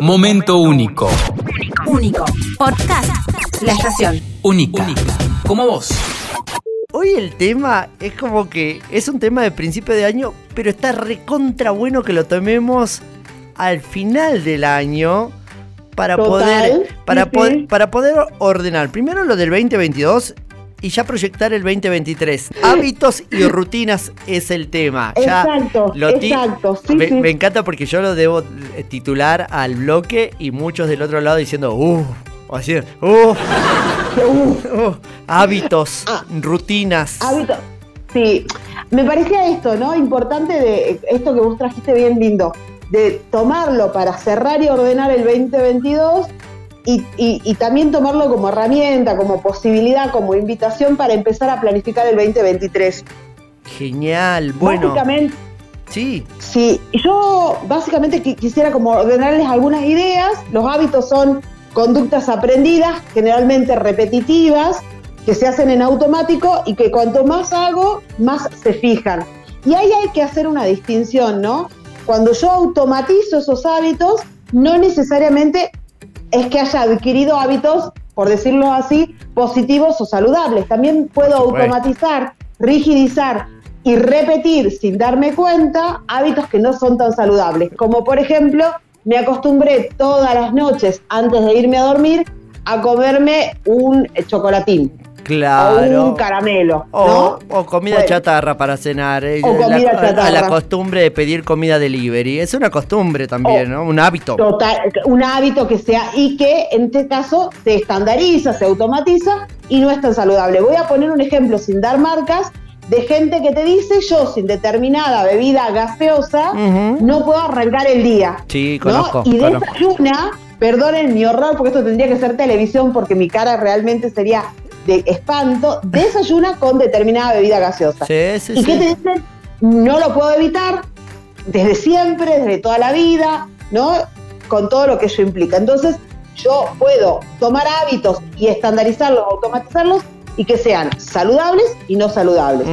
Momento único. Único. Podcast. La estación. Única. Como vos. Hoy el tema es como que es un tema de principio de año, pero está recontra bueno que lo tomemos al final del año para Total, poder para, sí, poder sí. para poder ordenar primero lo del 2022 y ya proyectar el 2023. Hábitos y rutinas es el tema. Ya Exacto, lo exacto, sí, me, sí. me encanta porque yo lo debo titular al bloque y muchos del otro lado diciendo, uh, o así, uh, uh, hábitos, Ah. rutinas. Hábito. Sí, me parecía esto, ¿no? Importante de esto que vos trajiste bien lindo, de tomarlo para cerrar y ordenar el 2022 y, y- y también tomarlo como herramienta, como posibilidad, como invitación para empezar a planificar el 2023. Genial, bueno. Básicamente, Sí, Sí, yo básicamente qui- quisiera como ordenarles algunas ideas. Los hábitos son conductas aprendidas, generalmente repetitivas, que se hacen en automático y que cuanto más hago, más se fijan. Y ahí hay que hacer una distinción, ¿no? Cuando yo automatizo esos hábitos, no necesariamente es que haya adquirido hábitos, por decirlo así, positivos o saludables. También puedo automatizar, rigidizar y repetir sin darme cuenta hábitos que no son tan saludables. Como por ejemplo, me acostumbré todas las noches antes de irme a dormir a comerme un chocolatín claro. o un caramelo, O, ¿no? o comida Bueno. chatarra para cenar. eh, O la- comida a- la chatarra. costumbre de pedir comida delivery. Es una costumbre también, O- ¿no? Un hábito. Total, un hábito que sea y que en este caso se estandariza, se automatiza y no es tan saludable. Voy a poner un ejemplo sin dar marcas de gente que te dice yo sin determinada bebida gaseosa no puedo arrancar el día. Sí, ¿no? conozco. Y conozco. desayuna, perdonen mi horror porque esto tendría que ser televisión porque mi cara realmente sería de espanto, desayuna con determinada bebida gaseosa. Sí, sí, ¿Y qué sí. te dicen? No lo puedo evitar desde siempre, desde toda la vida, ¿no? Con todo lo que eso implica. Entonces, yo puedo tomar hábitos y estandarizarlos, automatizarlos y que sean saludables y no saludables.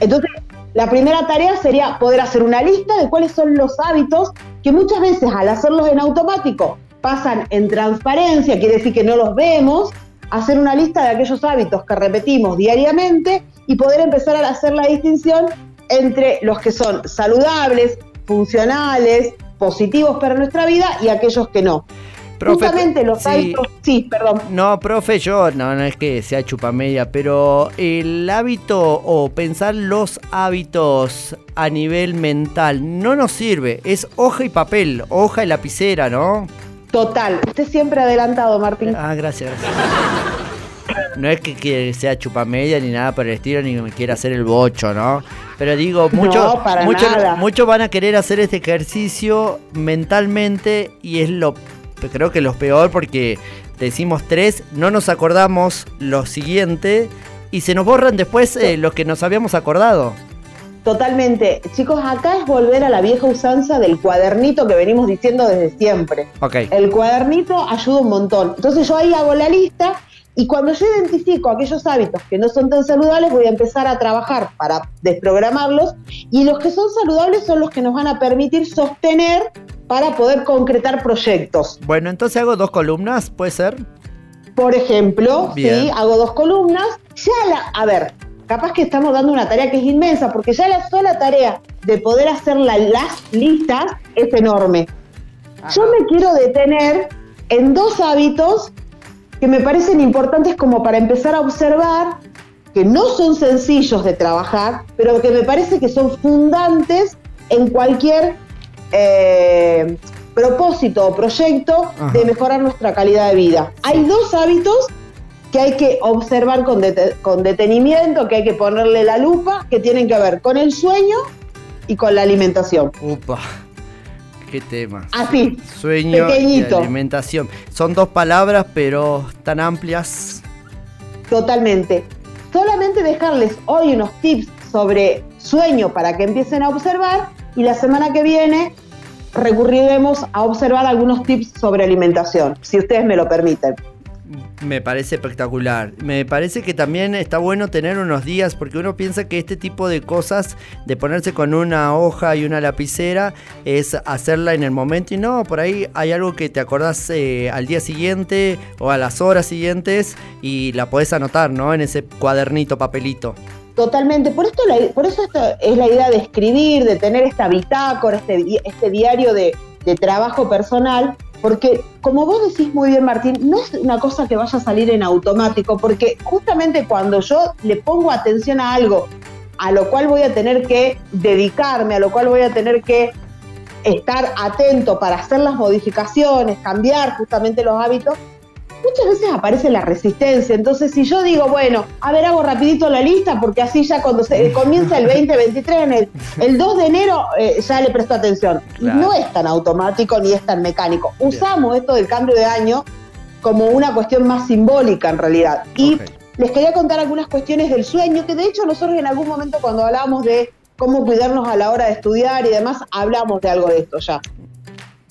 Entonces, la primera tarea sería poder hacer una lista de cuáles son los hábitos que muchas veces al hacerlos en automático pasan en transparencia, quiere decir que no los vemos, hacer una lista de aquellos hábitos que repetimos diariamente y poder empezar a hacer la distinción entre los que son saludables, funcionales, positivos para nuestra vida y aquellos que no. Profe, Justamente los sí. hábitos, sí, perdón, No, profe, yo no, no es que sea chupamedia, pero el hábito o pensar los hábitos a nivel mental no nos sirve. Es hoja y papel, hoja y lapicera, ¿no? total. Usted siempre adelantado, Martín. Ah, gracias, gracias. No es que, que sea chupamedia ni nada por el estilo, ni me quiera hacer el bocho, ¿no? Pero digo, muchos No, muchos van a querer hacer este ejercicio mentalmente y es lo creo que lo peor porque decimos tres, no nos acordamos lo siguiente y se nos borran después eh, los que nos habíamos acordado. Totalmente. Chicos, acá es volver a la vieja usanza del cuadernito que venimos diciendo desde siempre. Ok. El cuadernito ayuda un montón. Entonces yo ahí hago la lista y cuando yo identifico aquellos hábitos que no son tan saludables, voy a empezar a trabajar para desprogramarlos y los que son saludables son los que nos van a permitir sostener para poder concretar proyectos. Bueno, entonces hago dos columnas, ¿puede ser? Por ejemplo, Bien. sí, hago dos columnas. Ya la, a ver, capaz que estamos dando una tarea que es inmensa, porque ya la sola tarea de poder hacer la- las listas es enorme. Yo me quiero detener en dos hábitos que me parecen importantes como para empezar a observar, que no son sencillos de trabajar, pero que me parece que son fundantes en cualquier eh, propósito o proyecto Ajá. de mejorar nuestra calidad de vida. Hay dos hábitos que hay que observar con, dete- con detenimiento, que hay que ponerle la lupa, que tienen que ver con el sueño y con la alimentación. Upa. Qué tema. Así, Sueño Pequeñito. y alimentación. Son dos palabras, pero tan amplias. totalmente. Solamente dejarles hoy unos tips sobre sueño para que empiecen a observar y la semana que viene recurriremos a observar algunos tips sobre alimentación, si ustedes me lo permiten. Me parece espectacular. Me parece que también está bueno tener unos días porque uno piensa que este tipo de cosas, de ponerse con una hoja y una lapicera, es hacerla en el momento y no, por ahí hay algo que te acordás eh, al día siguiente o a las horas siguientes y la podés anotar, ¿no? En ese cuadernito, papelito. Totalmente, por, esto la- por eso esto es la idea de escribir, de tener esta bitácora, este, este diario de trabajo personal, porque como vos decís muy bien Martín, no es una cosa que vaya a salir en automático, porque justamente cuando yo le pongo atención a algo a lo cual voy a tener que dedicarme, a lo cual voy a tener que estar atento para hacer las modificaciones, cambiar justamente los hábitos, muchas veces aparece la resistencia. Entonces, si yo digo, bueno, a ver, hago rapidito la lista, porque así ya cuando se comienza el 2023, en el, el 2 de enero, eh, ya le presto atención. Claro. No es tan automático ni es tan mecánico. Usamos esto del cambio de año como una cuestión más simbólica en realidad. Y les quería contar algunas cuestiones del sueño, que de hecho nosotros en algún momento cuando hablábamos de cómo cuidarnos a la hora de estudiar y demás, hablamos de algo de esto ya.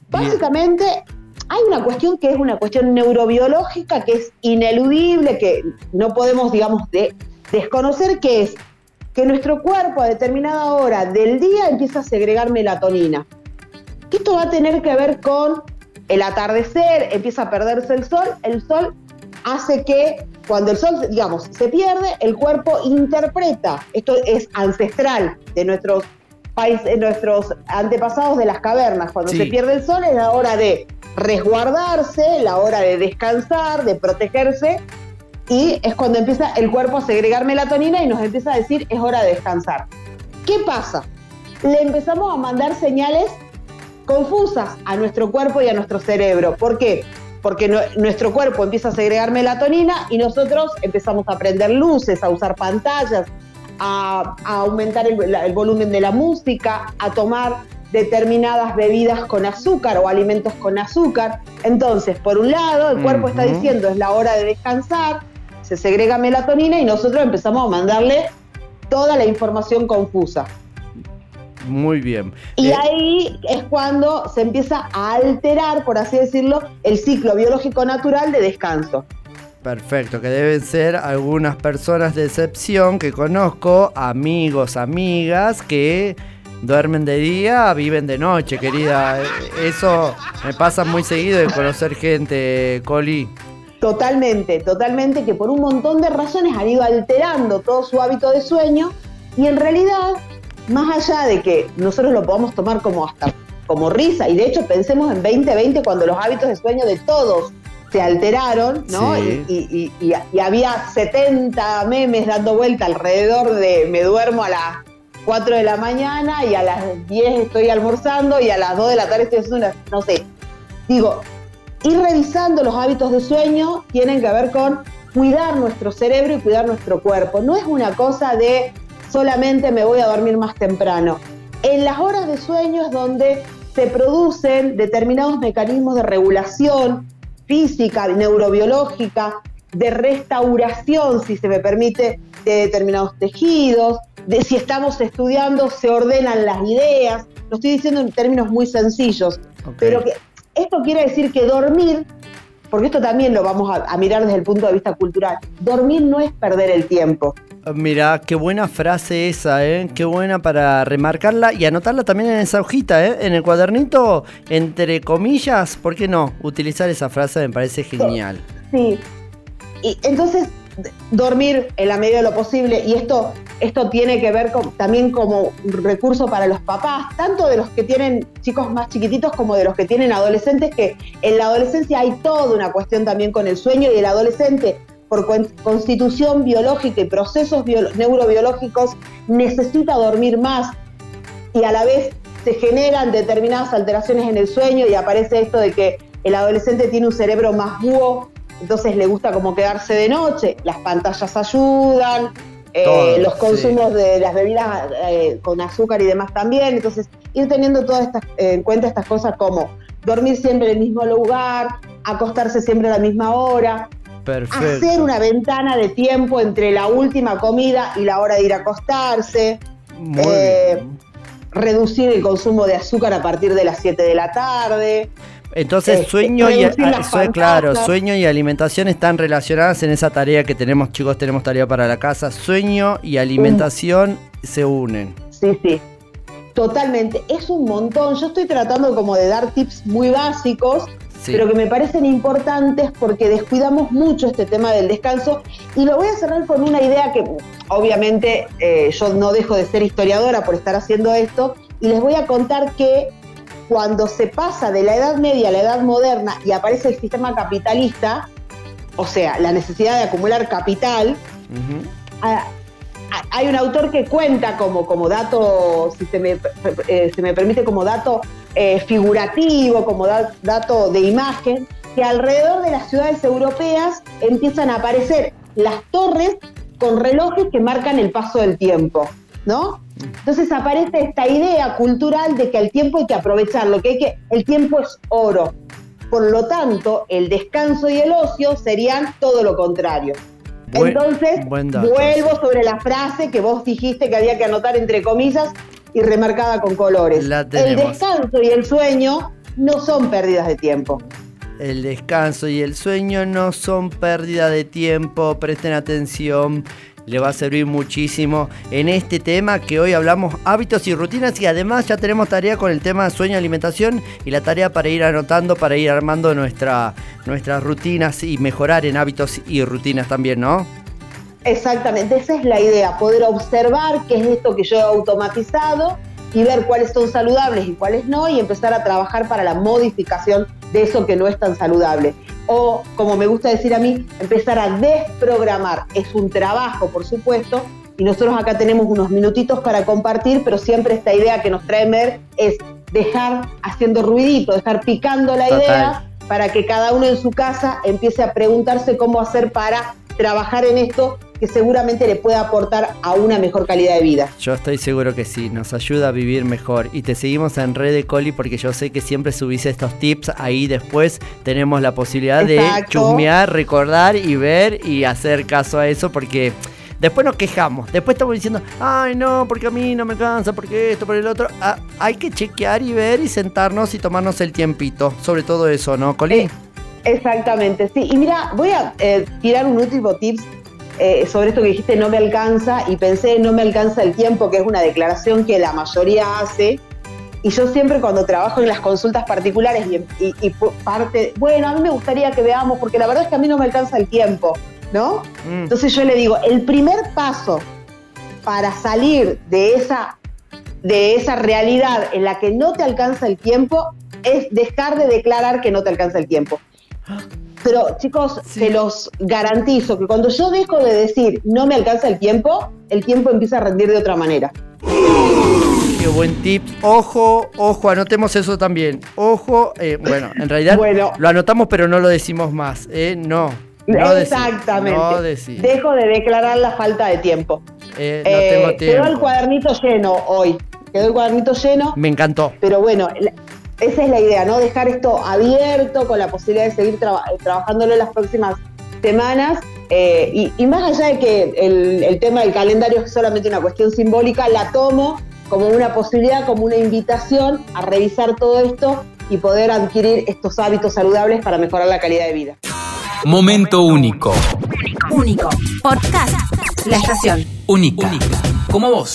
Básicamente, hay una cuestión que es una cuestión neurobiológica que es ineludible, que no podemos, digamos, de- desconocer, que es que nuestro cuerpo a determinada hora del día empieza a segregar melatonina. Que esto va a tener que ver con el atardecer, empieza a perderse el sol, el sol hace que cuando el sol, digamos, se pierde, el cuerpo interpreta, esto es ancestral de nuestros países, de nuestros antepasados de las cavernas, cuando Sí. se pierde el sol es la hora de resguardarse, la hora de descansar, de protegerse, y es cuando empieza el cuerpo a segregar melatonina y nos empieza a decir es hora de descansar. ¿Qué pasa? Le empezamos a mandar señales confusas a nuestro cuerpo y a nuestro cerebro. ¿Por qué? Porque nuestro cuerpo empieza a segregar melatonina y nosotros empezamos a prender luces, a usar pantallas, a, aumentar el volumen de la música, a tomar determinadas bebidas con azúcar o alimentos con azúcar. Entonces, por un lado, el cuerpo está diciendo es la hora de descansar, se segrega melatonina y nosotros empezamos a mandarle toda la información confusa. Muy bien. Y Eh, ahí es cuando se empieza a alterar, por así decirlo, el ciclo biológico natural de descanso. Perfecto, que deben ser algunas personas de excepción que conozco, amigos, amigas, que duermen de día, viven de noche, querida. Eso me pasa muy seguido de conocer gente, Coli. Totalmente, totalmente, que por un montón de razones han ido alterando todo su hábito de sueño y en realidad, más allá de que nosotros lo podamos tomar como hasta como risa, y de hecho pensemos en 2020 cuando los hábitos de sueño de todos se alteraron, ¿no? Sí. Y, y- y- y había 70 memes dando vuelta alrededor de me duermo a las 4 de la mañana y a las 10 estoy almorzando y a las 2 de la tarde estoy haciendo una, no sé. Digo, ir revisando los hábitos de sueño tienen que ver con cuidar nuestro cerebro y cuidar nuestro cuerpo. No es una cosa de solamente me voy a dormir más temprano. En las horas de sueño es donde se producen determinados mecanismos de regulación física, neurobiológica, de restauración, si se me permite, de determinados tejidos, de si estamos estudiando, se ordenan las ideas. Lo estoy diciendo en términos muy sencillos, pero que esto quiere decir que dormir, porque esto también lo vamos a, a mirar desde el punto de vista cultural, dormir no es perder el tiempo. Mira, qué buena frase esa, ¿eh? Qué buena para remarcarla y anotarla también en esa hojita, ¿eh? En el cuadernito, entre comillas, ¿por qué no? Utilizar esa frase me parece genial. Sí. Y entonces, dormir en la medida de lo posible, y esto, esto tiene que ver también como recurso para los papás, tanto de los que tienen chicos más chiquititos como de los que tienen adolescentes, que en la adolescencia hay toda una cuestión también con el sueño y el adolescente por constitución biológica y procesos bio- neurobiológicos necesita dormir más y a la vez se generan determinadas alteraciones en el sueño y aparece esto de que el adolescente tiene un cerebro más búho, entonces le gusta como quedarse de noche, las pantallas ayudan, eh, los sí. consumos de las bebidas eh, con azúcar y demás también, entonces ir teniendo todas estas, eh, en cuenta estas cosas como dormir siempre en el mismo lugar, acostarse siempre a la misma hora, Perfecto. hacer una ventana de tiempo entre la última comida y la hora de ir a acostarse, Muy bien. reducir el consumo de azúcar a partir de las 7 de la tarde. Entonces, Este, sueño y ah, sue- claro, sueño y alimentación están relacionadas en esa tarea que tenemos, chicos, tenemos tarea para la casa. Sueño y alimentación se unen. Sí, sí. Totalmente. Es un montón. Yo estoy tratando como de dar tips muy básicos, Sí. pero que me parecen importantes porque descuidamos mucho este tema del descanso. Y lo voy a cerrar con una idea que obviamente eh, yo no dejo de ser historiadora por estar haciendo esto. Y les voy a contar que cuando se pasa de la Edad Media a la Edad Moderna y aparece el sistema capitalista, o sea, la necesidad de acumular capital, hay un autor que cuenta como, como dato, si se me, eh, se me permite, como dato eh, figurativo, como da- dato de imagen, que alrededor de las ciudades europeas empiezan a aparecer las torres con relojes que marcan el paso del tiempo, ¿no? Entonces aparece esta idea cultural de que el tiempo hay que aprovecharlo, que, hay que el tiempo es oro. Por lo tanto, el descanso y el ocio serían todo lo contrario. Buen- Entonces, buen vuelvo sobre la frase que vos dijiste que había que anotar entre comillas y remarcada con colores. La el descanso y el sueño no son pérdidas de tiempo. El descanso y el sueño no son pérdida de tiempo, presten atención, le va a servir muchísimo en este tema que hoy hablamos hábitos y rutinas y además ya tenemos tarea con el tema sueño alimentación y la tarea para ir anotando, para ir armando nuestra, nuestras rutinas y mejorar en hábitos y rutinas también, ¿no? Exactamente, esa es la idea, poder observar qué es esto que yo he automatizado y ver cuáles son saludables y cuáles no y empezar a trabajar para la modificación de eso que no es tan saludable. O, como me gusta decir a mí, empezar a desprogramar. Es un trabajo, por supuesto, y nosotros acá tenemos unos minutitos para compartir, pero siempre esta idea que nos trae Mer es dejar haciendo ruidito, dejar picando la Total. idea para que cada uno en su casa empiece a preguntarse cómo hacer para trabajar en esto que seguramente le pueda aportar a una mejor calidad de vida. Yo estoy seguro que sí, nos ayuda a vivir mejor. Y te seguimos en Red de Coli porque yo sé que siempre subís estos tips. Ahí después tenemos la posibilidad de chusmear, recordar y ver y hacer caso a eso porque después nos quejamos. Después estamos diciendo, ay no, porque a mí no me alcanza, porque esto, por el otro. Ah, hay que chequear y ver y sentarnos y tomarnos el tiempito. Sobre todo eso, ¿no, Coli? Eh, Exactamente, sí. Y mira, voy a eh, tirar un último tips eh, sobre esto que dijiste, no me alcanza, y pensé, no me alcanza el tiempo, que es una declaración que la mayoría hace. Y yo siempre cuando trabajo en las consultas particulares y, y- y pu- parte, bueno, a mí me gustaría que veamos, porque la verdad es que a mí no me alcanza el tiempo, ¿no? Mm. Entonces yo le digo, el primer paso para salir de esa, de esa realidad en la que no te alcanza el tiempo es dejar de declarar que no te alcanza el tiempo. Pero chicos, Sí. te los garantizo que cuando yo dejo de decir no me alcanza el tiempo, el tiempo empieza a rendir de otra manera. Qué buen tip. Ojo, ojo, anotemos eso también. Ojo, eh, bueno, en realidad Bueno. lo anotamos pero no lo decimos más. ¿eh? No. no decir, Exactamente. no. Dejo de declarar la falta de tiempo. Eh, no Eh, tengo quedó el tiempo. cuadernito lleno hoy. Quedó el cuadernito lleno. Me encantó. Pero bueno, esa es la idea, ¿no? Dejar esto abierto con la posibilidad de seguir traba- trabajándolo en las próximas semanas. eh, y, y más allá de que el, el tema del calendario es solamente una cuestión simbólica, la tomo como una posibilidad, como una invitación a revisar todo esto y poder adquirir estos hábitos saludables para mejorar la calidad de vida. Momento único. Único. Podcast. La estación. Única. Como vos.